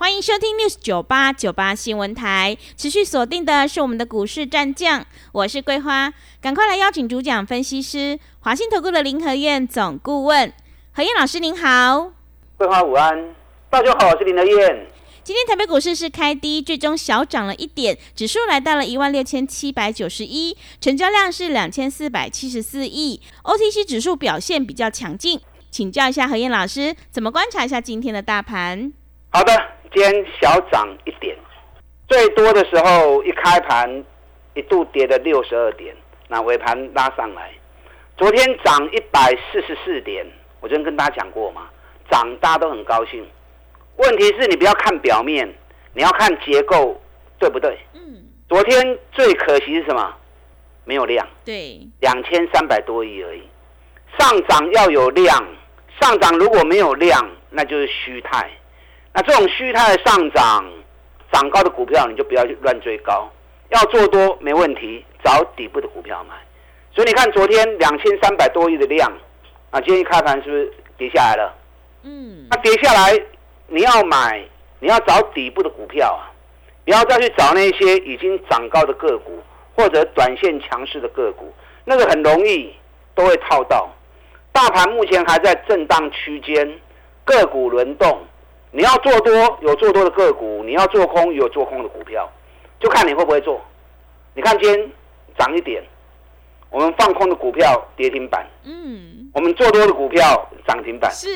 欢迎收听 News 九八九八新闻台，持续锁定的是我们的股市战将，我是桂花，赶快来邀请主讲分析师华信投顾的林和燕总顾问，何燕老师您好，桂花午安，大家好，我是林和燕。今天台北股市是开低，最终小涨了一点，指数来到了一万六千七百九十一，成交量是两千四百七十四亿，OTC 指数表现比较强劲，请教一下何燕老师，怎么观察一下今天的大盘？好的。今天小涨一点，最多的时候一开盘一度跌了六十二点，那尾盘拉上来。昨天涨一百四十四点，我昨天跟大家讲过嘛，涨大家都很高兴。问题是你不要看表面，你要看结构，对不对？嗯。昨天最可惜是什么？没有量。对。两千三百多亿而已。上涨要有量，上涨如果没有量，那就是虚态。那这种虚态上涨，涨高的股票你就不要去乱追高，要做多没问题，找底部的股票买。所以你看昨天两千三百多亿的量，啊，今天一开盘是不是跌下来了？嗯，那跌下来你要买，你要找底部的股票啊，不要再去找那些已经涨高的个股或者短线强势的个股，那个很容易都会套到。大盘目前还在震荡区间，个股轮动。你要做多有做多的个股，你要做空有做空的股票，就看你会不会做。你看今天涨一点，我们放空的股票跌停板，嗯，我们做多的股票涨停板，是，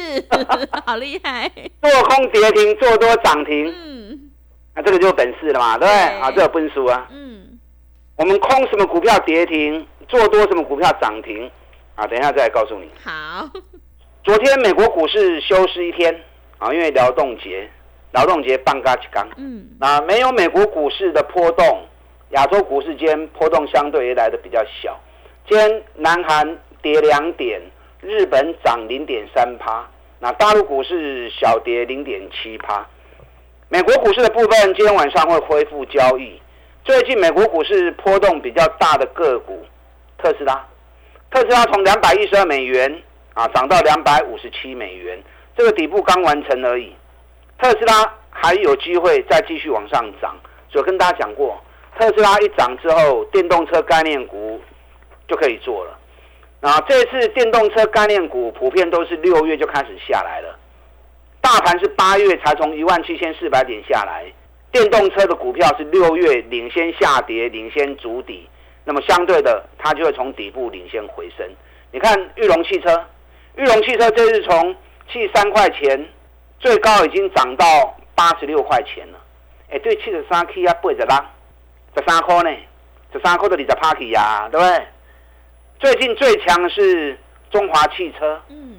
好厉害。做空跌停，做多涨停，嗯，那这个就是本事了嘛，对不对？啊，这有本事啊，嗯，我们空什么股票跌停，做多什么股票涨停，啊，等一下再来告诉你。好，昨天美国股市休市一天。啊，因为劳动节，劳动节半嘎起刚，嗯，那没有美国股市的波动，亚洲股市间波动相对也来的比较小。今天南韩跌两点，日本涨零点三趴，那大陆股市小跌零点七趴。美国股市的部分今天晚上会恢复交易。最近美国股市波动比较大的个股，特斯拉，特斯拉从两百一十二美元啊涨到两百五十七美元。这个底部刚完成而已，特斯拉还有机会再继续往上涨。所以跟大家讲过，特斯拉一涨之后，电动车概念股就可以做了。那这次电动车概念股普遍都是六月就开始下来了，大盘是八月才从一万七千四百点下来，电动车的股票是六月领先下跌，领先筑底，那么相对的，它就会从底部领先回升。你看玉龙汽车，玉龙汽车这次从七十三块钱，最高已经涨到八十六块钱了。哎，对，七十三 K 啊，八十啦，十三块呢，十三块都二十 Party 呀，对不对？最近最强是中华汽车。嗯。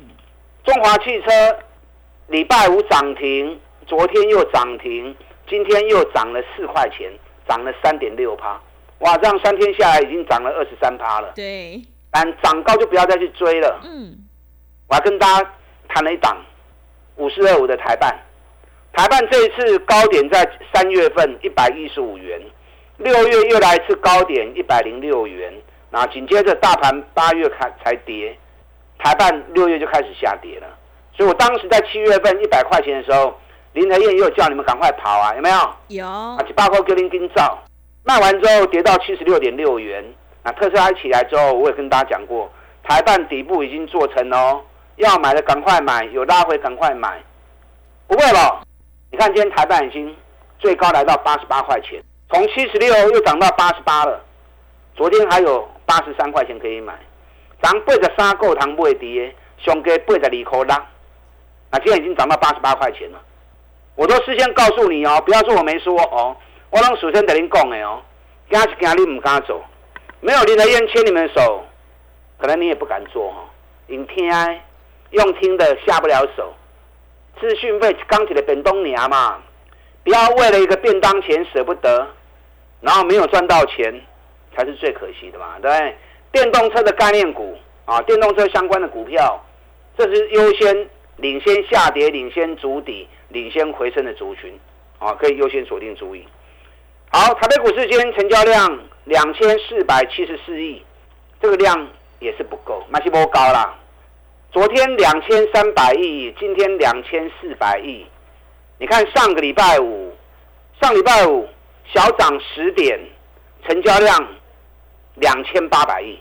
中华汽车礼拜五涨停，昨天又涨停，今天又涨了四块钱，涨了三点六趴。哇，这样三天下来已经涨了二十三趴了。对。但涨高就不要再去追了。嗯。我要跟大家。谈了一档五四二五的台办，台办这一次高点在三月份一百一十五元，六月又来一次高点一百零六元，那紧接着大盘八月开才跌，台办六月就开始下跌了，所以我当时在七月份一百块钱的时候，林台燕又叫你们赶快跑啊，有没有？有。啊，七八块给您跟照，卖完之后跌到七十六点六元，那特斯拉起来之后，我也跟大家讲过，台办底部已经做成哦。要买的赶快买，有拉回赶快买，不会了。你看今天台办已经最高来到八十八块钱，从七十六又涨到八十八了。昨天还有八十三块钱可以买，咱八十三够糖不会跌，上加八十二块啦。那今天已经涨到八十八块钱了。我都事先告诉你哦，不要说我没说哦，我让首先跟您讲的哦，今是今你唔敢走，没有林德燕牵你们的手，可能你也不敢做哈。因听。用听的下不了手，资讯费刚起的本东娘嘛，不要为了一个便当钱舍不得，然后没有赚到钱，才是最可惜的嘛，对不对？电动车的概念股啊，电动车相关的股票，这是优先领先下跌、领先筑底、领先回升的族群啊，可以优先锁定注意。好，台北股市今天成交量两千四百七十四亿，这个量也是不够，马西波高啦。昨天两千三百亿，今天两千四百亿。你看上个礼拜五，上礼拜五小涨十点，成交量两千八百亿。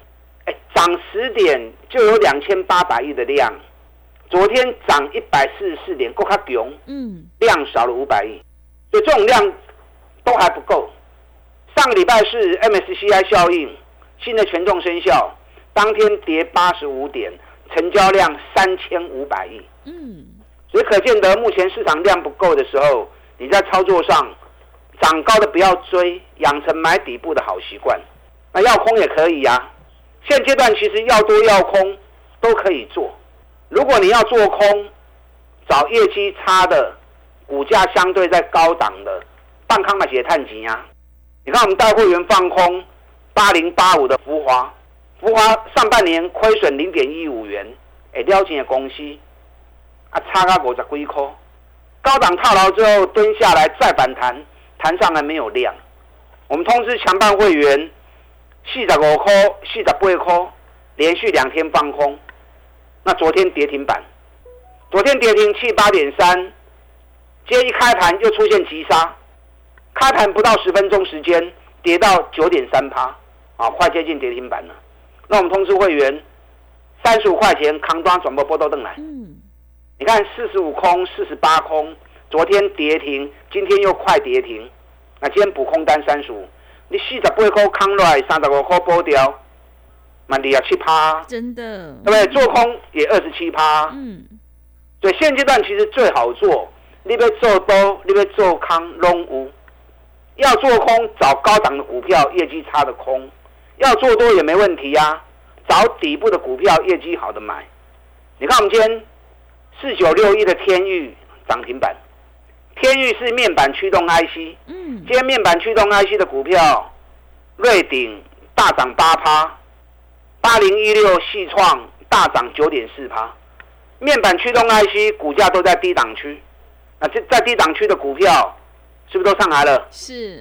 哎，涨十点就有两千八百亿的量。昨天涨一百四十四点，够卡囧。嗯，量少了五百亿，所以这种量都还不够。上个礼拜是 MSCI 效应，新的权重生效，当天跌八十五点，成交量三千五百亿。嗯。所以可见得，目前市场量不够的时候，你在操作上涨高的不要追，养成买底部的好习惯。那要空也可以呀。现阶段其实要多要空都可以做。如果你要做空，找业绩差的、股价相对在高档的，半康的也探级啊。你看我们带会员放空八零八五的浮华，福华上半年亏损零点一五元，哎，了解的公司。啊，差个五十几块，高档套牢之后蹲下来再反弹，弹上来没有量。我们通知强办会员，四十五块、四十八块，连续两天放空。那昨天跌停板，昨天跌停七八点三，接一开盘又出现急杀，开盘不到十分钟时间跌到九点三趴，啊，快接近跌停板了。那我们通知会员，三十五块钱扛端转播波多凳来。你看四十五空，四十八空，昨天跌停，今天又快跌停。那今天补空单三十五，你四十八块扛来，三十五块波掉，蛮厉害七趴，真的，对不对？做空也二十七趴，嗯。所以现阶段其实最好做，你要做多，你要做空拢有。要做空找高档的股票，业绩差的空；要做多也没问题呀，找底部的股票，业绩好的买。你看我们今天。四九六一的天域涨停板，天域是面板驱动 IC，嗯，今天面板驱动 IC 的股票，瑞鼎大涨八趴，八零一六系创大涨九点四趴，面板驱动 IC 股价都在低档区，那这在低档区的股票是不是都上来了？是，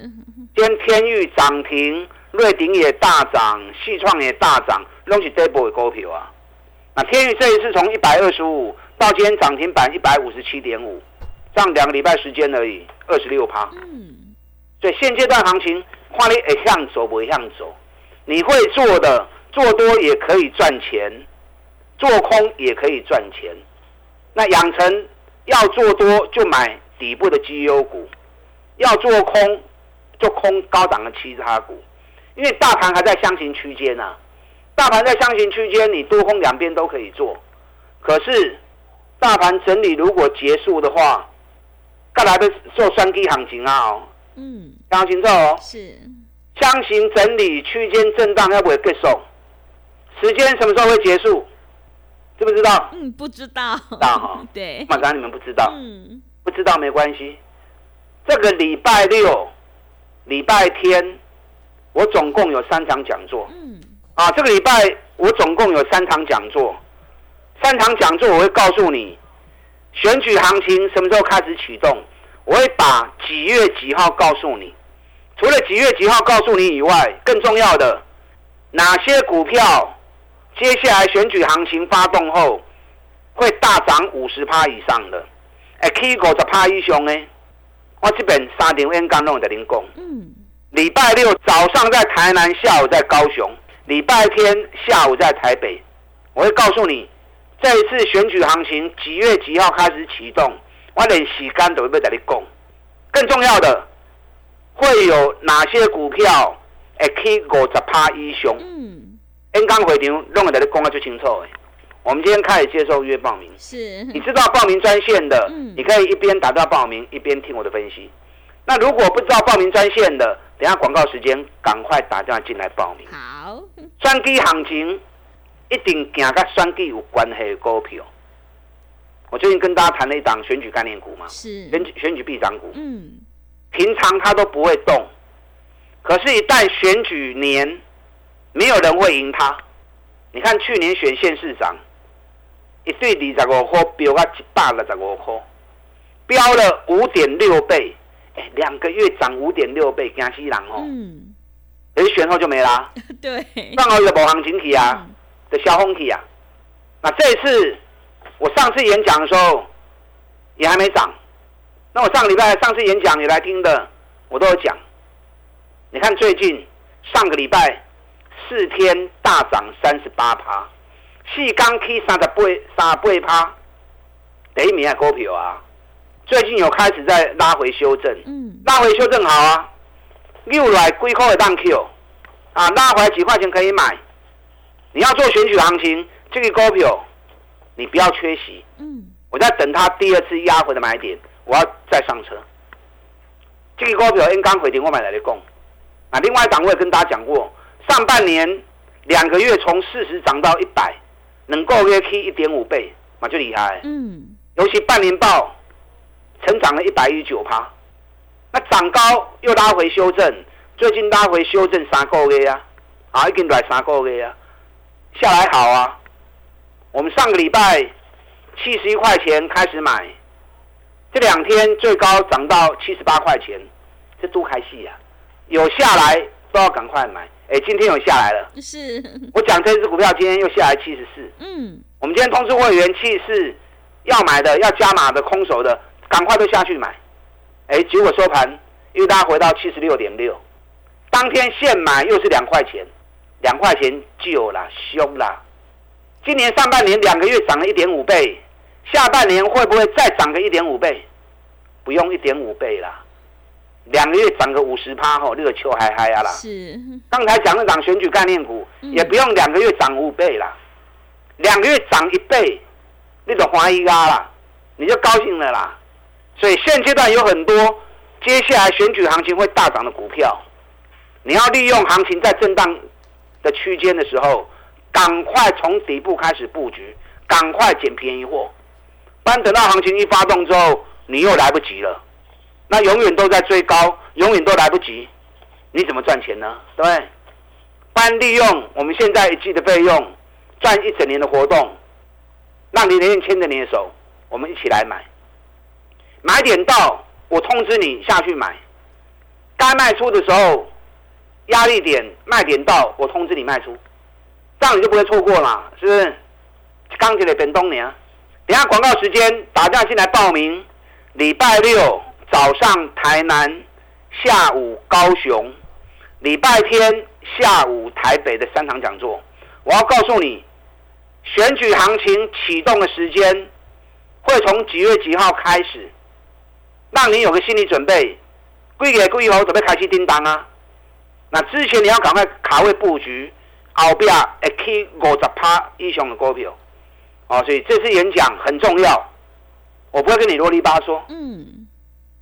今天天域涨停，瑞鼎也大涨，细创也大涨，拢是这波的股票啊。那天宇这一次从一百二十五。到今天涨停板一百五十七点五，这样两个礼拜时间而已，二十六趴。嗯，所以现阶段行情，看你会向走不会向走，你会做的做多也可以赚钱，做空也可以赚钱。那养成要做多就买底部的绩优股，要做空就空高档的其他股，因为大盘还在箱型区间呐，大盘在箱型区间，你多空两边都可以做，可是。大盘整理如果结束的话，该来的做双低行情啊！哦，嗯，听清楚哦。是，箱型整理区间震荡要不会结束？时间什么时候会结束？知不知道？嗯，不知道。知道哈？对。马上你们不知道。嗯。不知道没关系。这个礼拜六、礼拜天，我总共有三场讲座。嗯。啊，这个礼拜我总共有三场讲座。三场讲座我会告诉你，选举行情什么时候开始启动，我会把几月几号告诉你。除了几月几号告诉你以外，更重要的哪些股票，接下来选举行情发动后会大涨五十趴以上的，哎，K 五十趴以上呢？我这边三点 N 刚弄的零工。嗯。礼拜六早上在台南，下午在高雄；礼拜天下午在台北。我会告诉你。这一次选举行情几月几号开始启动？我连时间都会在你讲。更重要的，会有哪些股票会去五十趴以上？嗯，演讲会场弄在你讲啊最清楚的。我们今天开始接受约报名。是，你知道报名专线的，你可以一边打电话报名，一边听我的分析。那如果不知道报名专线的，等下广告时间赶快打电话进来报名。好，专机行情。一定行跟选举有关系的股票，我最近跟大家谈了一档选举概念股嘛，是选举选举必涨股。嗯，平常它都不会动，可是，一旦选举年，没有人会赢它。你看去年选县市长，一对二十五块飙到一百六十五块，飙了五点六倍。哎，两个月涨五点六倍，惊死人哦！嗯，哎，选后就没啦。对，刚好有无行情体啊，的消风体啊。那这次我上次演讲的时候也还没涨。那我上个礼拜上次演讲你来听的，我都有讲。你看最近上个礼拜四天大涨三十八趴，细钢 K 三十八三十八趴，第一名的股票啊。最近有开始在拉回修正，嗯，拉回修正好啊，六来归扣的当 Q，啊，拉回来几块钱可以买。你要做选举行情，这个股票你不要缺席，嗯，我在等它第二次压回的买点，我要再上车。这个股票因刚回点我买来的供，啊，另外一档我也跟大家讲过，上半年两个月从四十涨到一百，能够约 K 一点五倍，那就厉害，嗯，尤其半年报。成长了一百一十九趴，那涨高又拉回修正，最近拉回修正三个月啊，啊，已经来三个月啊，下来好啊。我们上个礼拜七十一块钱开始买，这两天最高涨到七十八块钱，这多开戏啊！有下来都要赶快买，哎，今天有下来了。是，我讲这只股票今天又下来七十四。嗯，我们今天通知会员七十四要买的要加码的空手的。赶快都下去买，哎，结果收盘又拉回到七十六点六，当天现买又是两块钱，两块钱就了，凶啦。今年上半年两个月涨了一点五倍，下半年会不会再涨个一点五倍？不用一点五倍啦，两个月涨个五十趴吼，那个秋嗨嗨啊啦。是，刚才讲的涨选举概念股，也不用两个月涨五倍啦，两个月涨一倍，那种华一啊啦，你就高兴了啦。所以现阶段有很多接下来选举行情会大涨的股票，你要利用行情在震荡的区间的时候，赶快从底部开始布局，赶快捡便宜货，不然等到行情一发动之后，你又来不及了。那永远都在追高，永远都来不及，你怎么赚钱呢？对不？然利用我们现在一季的费用，赚一整年的活动，让你连连牵着你的手，我们一起来买。买点到，我通知你下去买。该卖出的时候，压力点卖点到，我通知你卖出，这样你就不会错过了，是不是？刚起来等冬年，等下广告时间打电话进来报名。礼拜六早上台南，下午高雄，礼拜天下午台北的三场讲座，我要告诉你，选举行情启动的时间会从几月几号开始。让你有个心理准备，贵给贵后准备开始叮当啊！那之前你要赶快卡位布局，后边会起五十趴以上的股票，哦，所以这次演讲很重要，我不会跟你啰里吧嗦，嗯，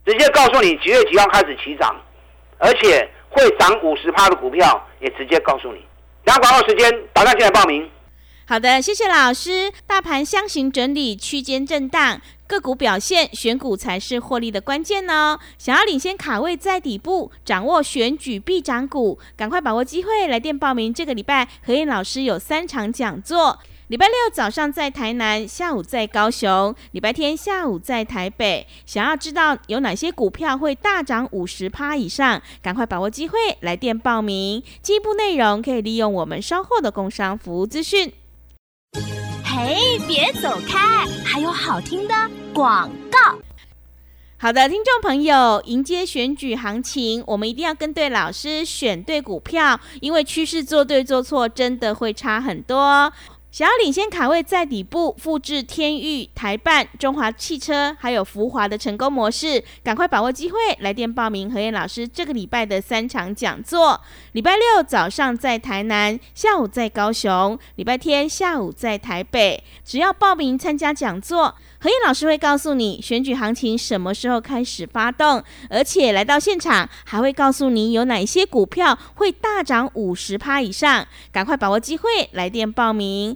直接告诉你几月几号开始起涨，而且会涨五十趴的股票也直接告诉你。然后广告时间，打算进来报名。好的，谢谢老师。大盘箱型整理，区间震荡，个股表现，选股才是获利的关键哦。想要领先卡位在底部，掌握选举必涨股，赶快把握机会，来电报名。这个礼拜何燕老师有三场讲座。礼拜六早上在台南，下午在高雄，礼拜天下午在台北。想要知道有哪些股票会大涨五十趴以上，赶快把握机会，来电报名。进一步内容可以利用我们稍后的工商服务资讯。哎，别走开，还有好听的广告。好的，听众朋友，迎接选举行情，我们一定要跟对老师，选对股票，因为趋势做对做错，真的会差很多。想要领先卡位在底部，复制天域、台办、中华汽车还有福华的成功模式，赶快把握机会，来电报名何燕老师这个礼拜的三场讲座。礼拜六早上在台南，下午在高雄，礼拜天下午在台北。只要报名参加讲座，何燕老师会告诉你选举行情什么时候开始发动，而且来到现场还会告诉你有哪些股票会大涨五十趴以上。赶快把握机会，来电报名。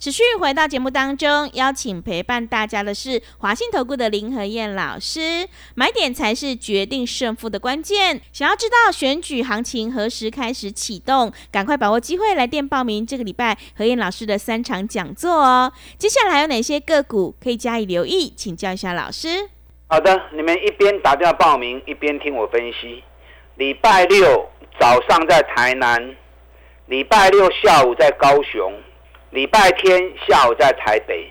持续回到节目当中，邀请陪伴大家的是华信投顾的林和燕老师。买点才是决定胜负的关键。想要知道选举行情何时开始启动，赶快把握机会来电报名这个礼拜何燕老师的三场讲座哦。接下来有哪些个股可以加以留意？请教一下老师。好的，你们一边打电话报名，一边听我分析。礼拜六早上在台南，礼拜六下午在高雄。礼拜天下午在台北，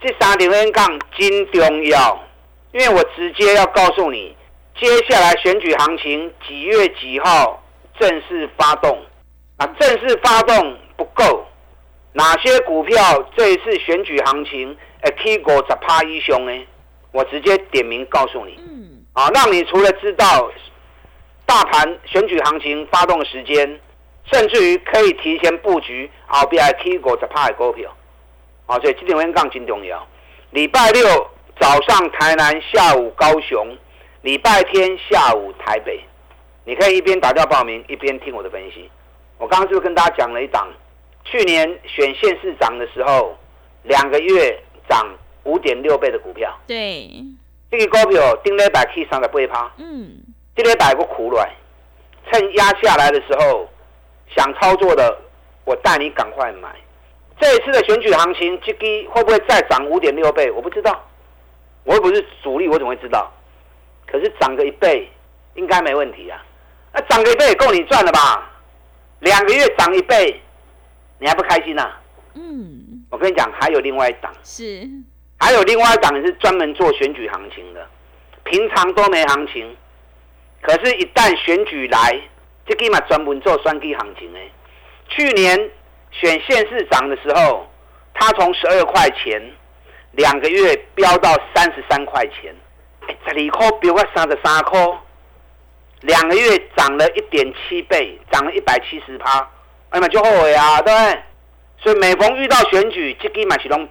这三点分杠金重要，因为我直接要告诉你，接下来选举行情几月几号正式发动。啊，正式发动不够，哪些股票这一次选举行情诶 K 股十趴一雄呢？我直接点名告诉你，嗯，啊，让你除了知道大盘选举行情发动的时间。甚至于可以提前布局后边 K 股十趴的股票，啊，所以这点会杠真重要。礼拜六早上台南，下午高雄，礼拜天下午台北，你可以一边打掉报名，一边听我的分析。我刚刚是不是跟大家讲了一档？去年选县市长的时候，两个月涨五点六倍的股票。对，这个股票顶礼拜去三十八趴。嗯，这礼拜个苦卵，趁压下来的时候。想操作的，我带你赶快买。这一次的选举行情，这个会不会再涨五点六倍？我不知道，我又不是主力，我怎么会知道？可是涨个一倍，应该没问题啊。那涨个一倍也够你赚了吧？两个月涨一倍，你还不开心呐？嗯，我跟你讲，还有另外一档，是，还有另外一档是专门做选举行情的，平常都没行情，可是，一旦选举来。这个嘛专门做双击行情诶。去年选县市长的时候，他从十二块钱两个月飙到三十三块钱，十二块飙到三十三块，两个月涨了一点七倍，涨了一百七十趴，哎嘛就后悔啊，对不对？所以每逢遇到选举，这个嘛是种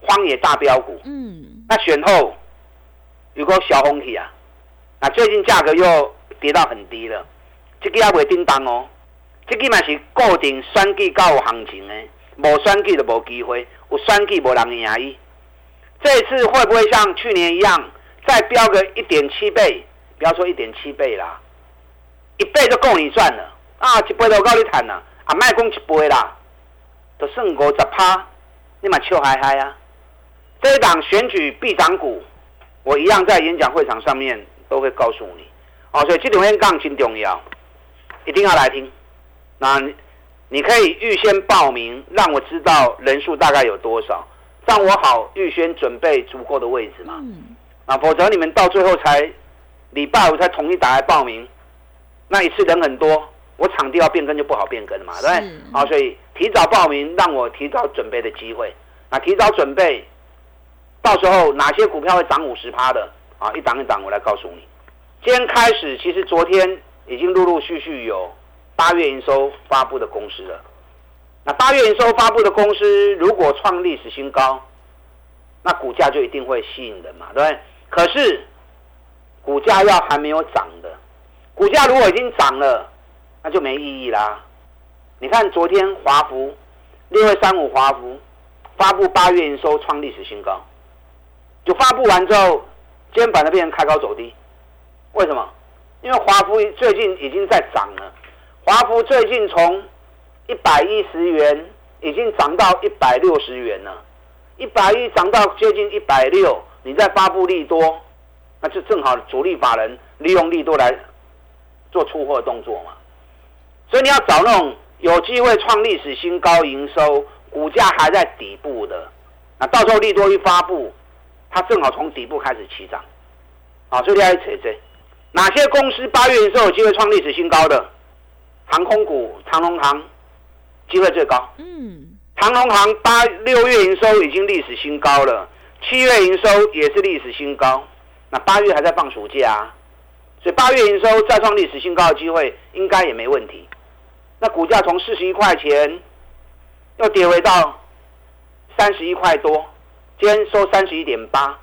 荒野大标股。嗯。那选后有个小红体啊，那最近价格又跌到很低了。这个也未叮当哦，这个嘛是固定选举到有行情的，无选举就无机会，有选举无人赢伊。这次会不会像去年一样，再飙个一点七倍？不要说一点七倍啦，一倍就够你赚了啊！一倍都够你赚了，啊，卖讲一倍啦，就算五十趴，你嘛笑嗨嗨啊！这一档选举必涨股，我一样在演讲会场上面都会告诉你。哦，所以这点杠真重要。一定要来听，那你可以预先报名，让我知道人数大概有多少，让我好预先准备足够的位置嘛。啊，否则你们到最后才礼拜五才统一打来报名，那一次人很多，我场地要变更就不好变更了嘛，对不对？好，所以提早报名，让我提早准备的机会。那提早准备，到时候哪些股票会涨五十趴的啊？一档一档我来告诉你。今天开始，其实昨天。已经陆陆续续有八月营收发布的公司了。那八月营收发布的公司如果创历史新高，那股价就一定会吸引人嘛，对不对？可是股价要还没有涨的，股价如果已经涨了，那就没意义啦。你看昨天华福六二三五华福发布八月营收创历史新高，就发布完之后，今天板的变成开高走低，为什么？因为华孚最近已经在涨了，华孚最近从一百一十元已经涨到一百六十元了，一百一涨到接近一百六，你再发布利多，那就正好主力法人利用利多来做出货动作嘛。所以你要找那种有机会创历史新高营收，股价还在底部的，那到时候利多一发布，它正好从底部开始起涨，啊，所以你要扯这。哪些公司八月营收有机会创历史新高？的航空股，长龙航机会最高。嗯，长龙航八六月营收已经历史新高了，七月营收也是历史新高。那八月还在放暑假，所以八月营收再创历史新高的机会应该也没问题。那股价从四十一块钱又跌回到三十一块多，今天收三十一点八，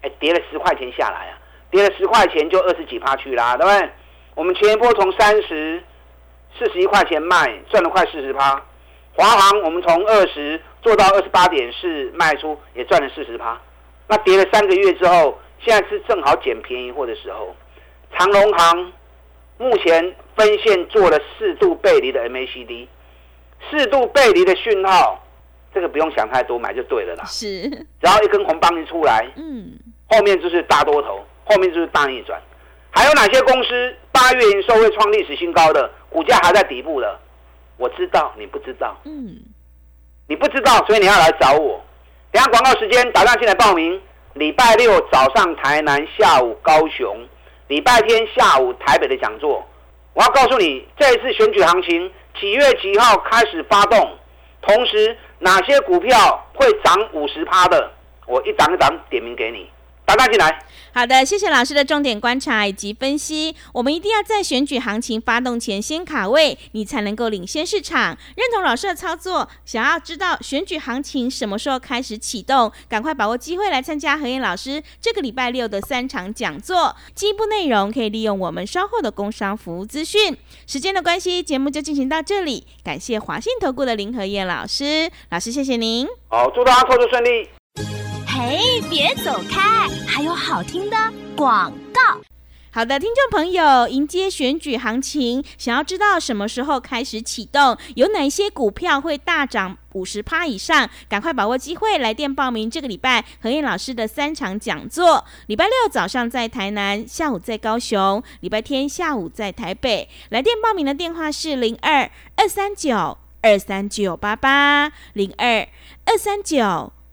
哎，跌了十块钱下来啊，跌了十块钱就二十几趴去啦，对不对？我们前一波从三十四十一块钱卖，赚了快四十趴。华航我们从二十做到二十八点四卖出，也赚了四十趴。那跌了三个月之后，现在是正好捡便宜货的时候。长隆行目前分线做了四度背离的 MACD，四度背离的讯号，这个不用想太多，买就对了啦。是，然后一根红棒一出来，嗯，后面就是大多头，后面就是大逆转。还有哪些公司八月营收会创历史新高？的股价还在底部的，我知道你不知道，嗯，你不知道，所以你要来找我。等下广告时间，打电进来报名。礼拜六早上台南，下午高雄，礼拜天下午台北的讲座。我要告诉你，这一次选举行情几月几号开始发动，同时哪些股票会涨五十趴的，我一档一档点名给你。打电进来。好的，谢谢老师的重点观察以及分析。我们一定要在选举行情发动前先卡位，你才能够领先市场。认同老师的操作，想要知道选举行情什么时候开始启动，赶快把握机会来参加何燕老师这个礼拜六的三场讲座。进一步内容可以利用我们稍后的工商服务资讯。时间的关系，节目就进行到这里。感谢华信投顾的林何燕老师，老师谢谢您。好，祝大家操作顺利。哎，别走开！还有好听的广告。好的，听众朋友，迎接选举行情，想要知道什么时候开始启动，有哪些股票会大涨五十趴以上？赶快把握机会，来电报名这个礼拜何燕老师的三场讲座。礼拜六早上在台南，下午在高雄，礼拜天下午在台北。来电报名的电话是零二二三九二三九八八零二二三九。